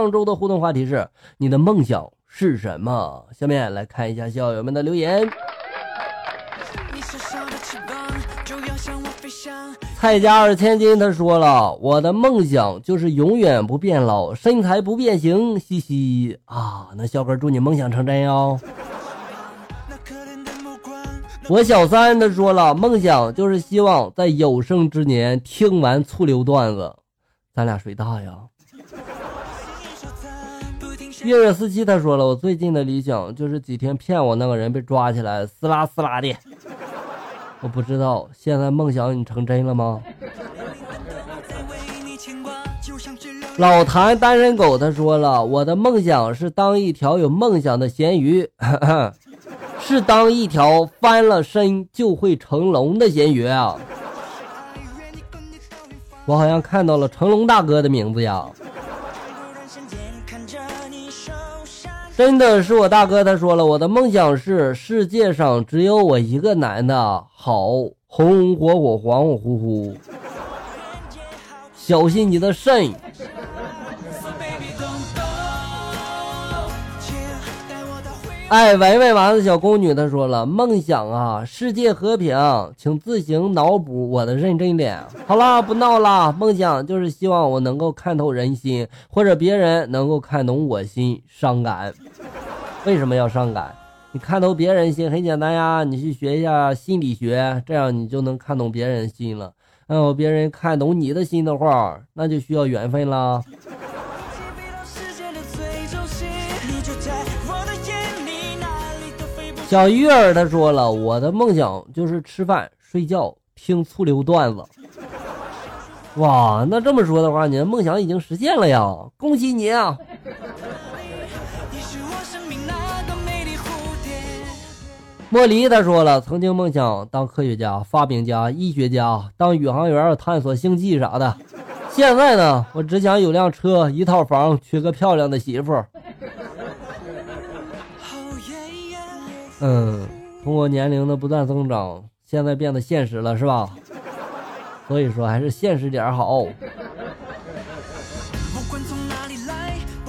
上周的互动话题是：你的梦想是什么？下面来看一下校友们的留言。蔡家二千金，他说了：“我的梦想就是永远不变老，身材不变形。”嘻嘻啊，那小哥祝你梦想成真哟。我小三他说了：“梦想就是希望在有生之年听完醋溜段子。”咱俩谁大呀？月月四七他说了：“我最近的理想就是几天骗我那个人被抓起来，撕拉撕拉的。”我不知道，现在梦想你成真了吗？老谭单身狗他说了，我的梦想是当一条有梦想的咸鱼，是当一条翻了身就会成龙的咸鱼啊！我好像看到了成龙大哥的名字呀。真的是我大哥，他说了，我的梦想是世界上只有我一个男的，好红红火火、恍恍惚惚，小心你的肾。哎，喂喂，丸子小宫女，她说了，梦想啊，世界和平，请自行脑补我的认真脸。好啦，不闹了，梦想就是希望我能够看透人心，或者别人能够看懂我心。伤感，为什么要伤感？你看透别人心很简单呀，你去学一下心理学，这样你就能看懂别人心了。嗯，别人看懂你的心的话，那就需要缘分啦。小月儿他说了，我的梦想就是吃饭、睡觉、听醋溜段子。哇，那这么说的话，你的梦想已经实现了呀！恭喜你啊！莫离他说了，曾经梦想当科学家、发明家、医学家，当宇航员探索星际啥的。现在呢，我只想有辆车、一套房，娶个漂亮的媳妇。嗯，通过年龄的不断增长，现在变得现实了，是吧？所以说还是现实点好。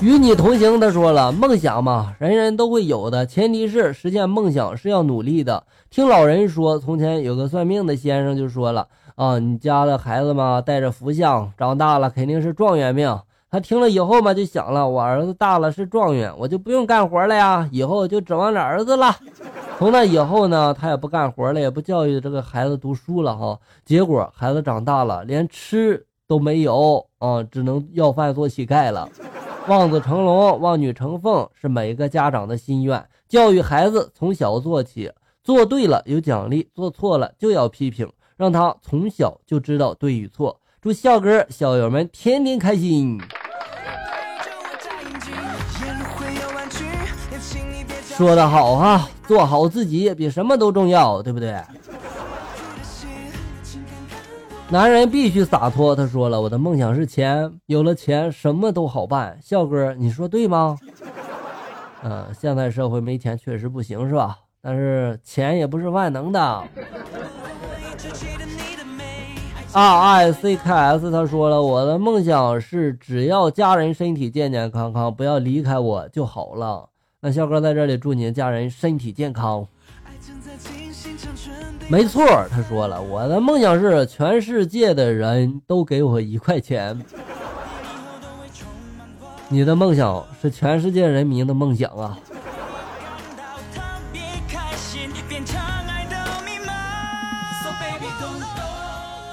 与你同行，他说了，梦想嘛，人人都会有的，前提是实现梦想是要努力的。听老人说，从前有个算命的先生就说了啊，你家的孩子嘛，带着福相，长大了肯定是状元命。他听了以后嘛，就想了，我儿子大了是状元，我就不用干活了呀，以后就指望着儿子了。从那以后呢，他也不干活了，也不教育这个孩子读书了哈。结果孩子长大了，连吃都没有啊，只能要饭做乞丐了。望子成龙，望女成凤，是每一个家长的心愿。教育孩子从小做起，做对了有奖励，做错了就要批评，让他从小就知道对与错。祝笑哥校友们天天开心。说的好哈，做好自己比什么都重要，对不对？男人必须洒脱。他说了，我的梦想是钱，有了钱什么都好办。笑哥，你说对吗？嗯，现在社会没钱确实不行，是吧？但是钱也不是万能的。R I C K S，他说了，我的梦想是只要家人身体健健康康，不要离开我就好了。那肖哥在这里祝你的家人身体健康。没错，他说了，我的梦想是全世界的人都给我一块钱。你的梦想是全世界人民的梦想啊。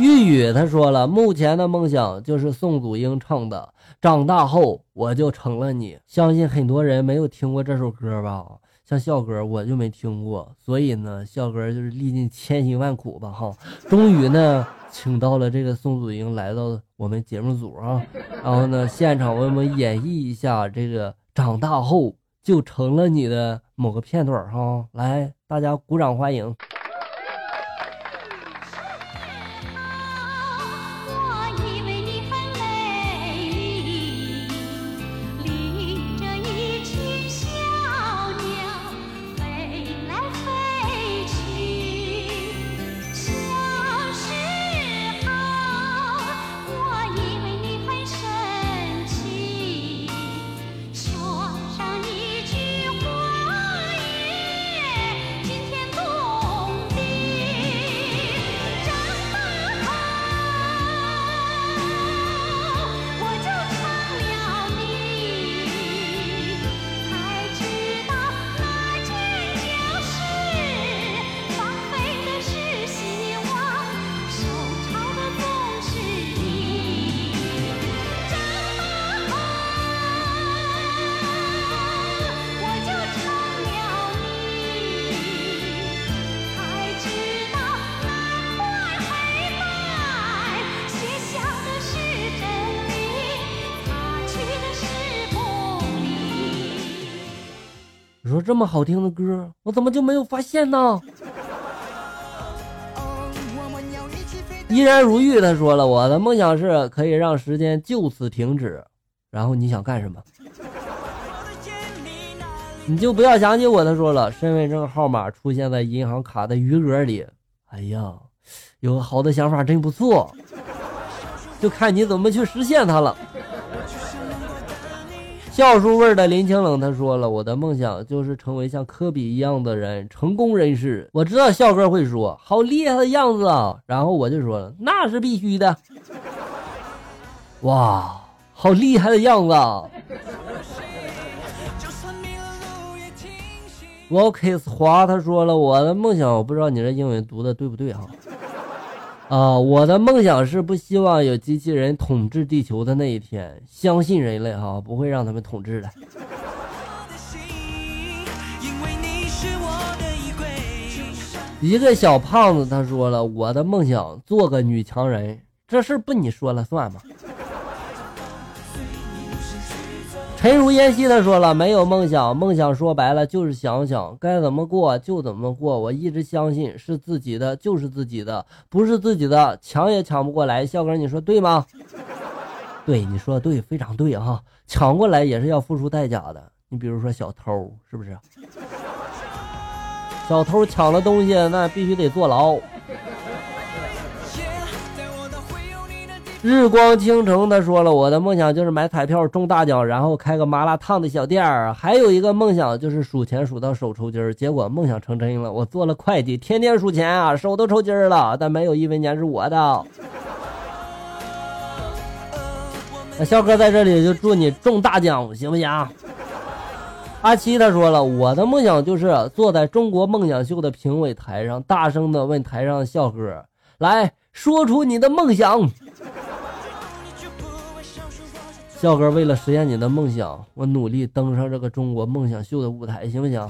玉宇他说了，目前的梦想就是宋祖英唱的。长大后我就成了你，相信很多人没有听过这首歌吧？像笑哥我就没听过，所以呢，笑哥就是历尽千辛万苦吧，哈，终于呢，请到了这个宋祖英来到我们节目组啊，然后呢，现场为我们演绎一下这个长大后就成了你的某个片段哈，来，大家鼓掌欢迎。我说这么好听的歌，我怎么就没有发现呢？依然如玉，他说了，我的梦想是可以让时间就此停止。然后你想干什么？你就不要想起我。他说了，身份证号码出现在银行卡的余额里。哎呀，有个好的想法真不错，就看你怎么去实现它了。笑书味的林清冷他说了，我的梦想就是成为像科比一样的人，成功人士。我知道笑哥会说好厉害的样子啊，然后我就说了，那是必须的。哇，好厉害的样子。Walkis 华他说了，我的梦想，我不知道你这英文读的对不对哈。啊，我的梦想是不希望有机器人统治地球的那一天，相信人类哈不会让他们统治的。一个小胖子他说了，我的梦想做个女强人，这事不你说了算吗？陈如烟兮他说了，没有梦想，梦想说白了就是想想该怎么过就怎么过。我一直相信是自己的就是自己的，不是自己的抢也抢不过来。笑哥，你说对吗？对，你说的对，非常对哈，抢过来也是要付出代价的。你比如说小偷，是不是？小偷抢了东西，那必须得坐牢。日光倾城，他说了，我的梦想就是买彩票中大奖，然后开个麻辣烫的小店儿。还有一个梦想就是数钱数到手抽筋儿，结果梦想成真了。我做了会计，天天数钱啊，手都抽筋儿了，但没有一分钱是我的。那肖哥在这里就祝你中大奖，行不行？阿七他说了，我的梦想就是坐在中国梦想秀的评委台上，大声的问台上的笑哥，来说出你的梦想。笑哥，为了实现你的梦想，我努力登上这个中国梦想秀的舞台，行不行？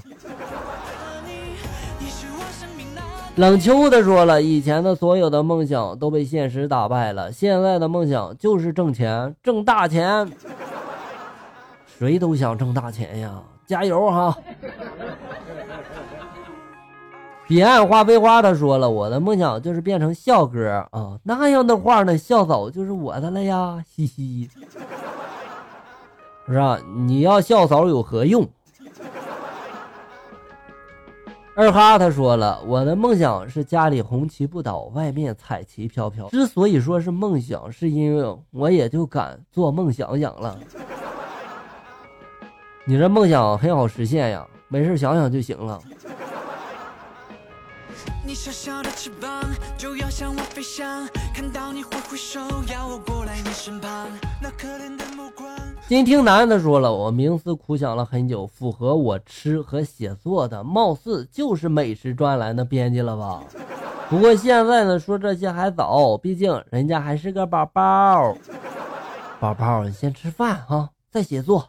冷秋的说了，以前的所有的梦想都被现实打败了，现在的梦想就是挣钱，挣大钱。谁都想挣大钱呀，加油哈！彼岸花非花他说了，我的梦想就是变成笑哥啊，那样的话呢，笑嫂就是我的了呀，嘻嘻。是吧？你要笑嫂有何用？二哈他说了，我的梦想是家里红旗不倒，外面彩旗飘飘。之所以说是梦想，是因为我也就敢做梦想想了。你这梦想很好实现呀，没事想想就行了。你小小的翅膀就要向我飞翔，看到你挥挥手，要我过来你身旁。那可怜的目光。金听男的说了，我冥思苦想了很久，符合我吃和写作的，貌似就是美食专栏的编辑了吧？不过现在呢，说这些还早，毕竟人家还是个宝宝。宝宝，你先吃饭哈，再写作。